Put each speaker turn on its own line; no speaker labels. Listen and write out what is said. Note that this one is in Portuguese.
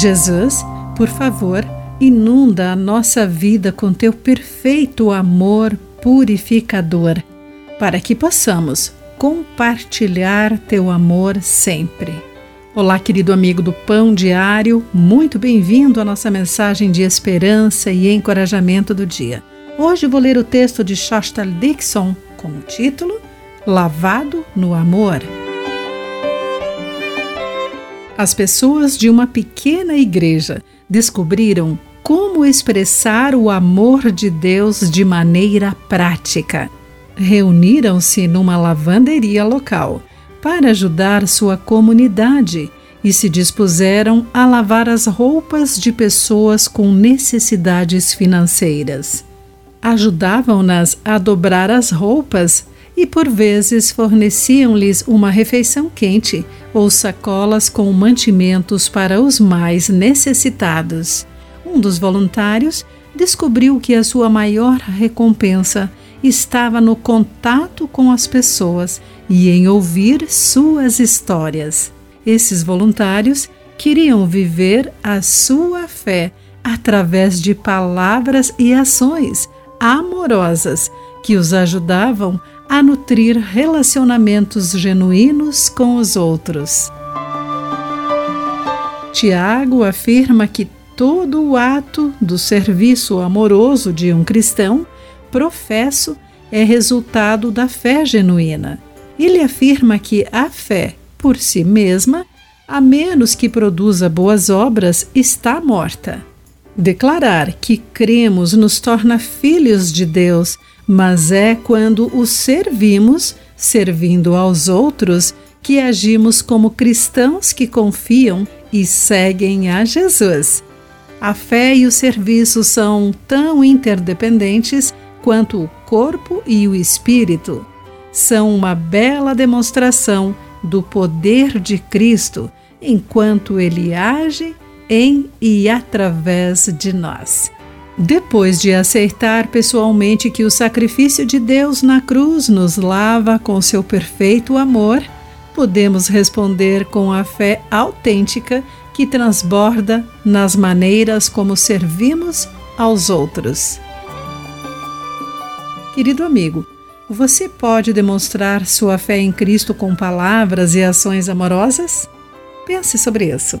Jesus, por favor, inunda a nossa vida com teu perfeito amor purificador, para que possamos compartilhar teu amor sempre. Olá, querido amigo do Pão Diário, muito bem-vindo à nossa mensagem de esperança e encorajamento do dia. Hoje vou ler o texto de Shostal Dixon com o título Lavado no Amor. As pessoas de uma pequena igreja descobriram como expressar o amor de Deus de maneira prática. Reuniram-se numa lavanderia local para ajudar sua comunidade e se dispuseram a lavar as roupas de pessoas com necessidades financeiras. Ajudavam-nas a dobrar as roupas e por vezes forneciam-lhes uma refeição quente ou sacolas com mantimentos para os mais necessitados. Um dos voluntários descobriu que a sua maior recompensa estava no contato com as pessoas e em ouvir suas histórias. Esses voluntários queriam viver a sua fé através de palavras e ações amorosas que os ajudavam a nutrir relacionamentos genuínos com os outros. Tiago afirma que todo o ato do serviço amoroso de um cristão professo é resultado da fé genuína. Ele afirma que a fé, por si mesma, a menos que produza boas obras, está morta. Declarar que cremos nos torna filhos de Deus mas é quando o servimos, servindo aos outros, que agimos como cristãos que confiam e seguem a Jesus. A fé e o serviço são tão interdependentes quanto o corpo e o espírito. São uma bela demonstração do poder de Cristo enquanto ele age em e através de nós. Depois de aceitar pessoalmente que o sacrifício de Deus na cruz nos lava com seu perfeito amor, podemos responder com a fé autêntica que transborda nas maneiras como servimos aos outros. Querido amigo, você pode demonstrar sua fé em Cristo com palavras e ações amorosas? Pense sobre isso.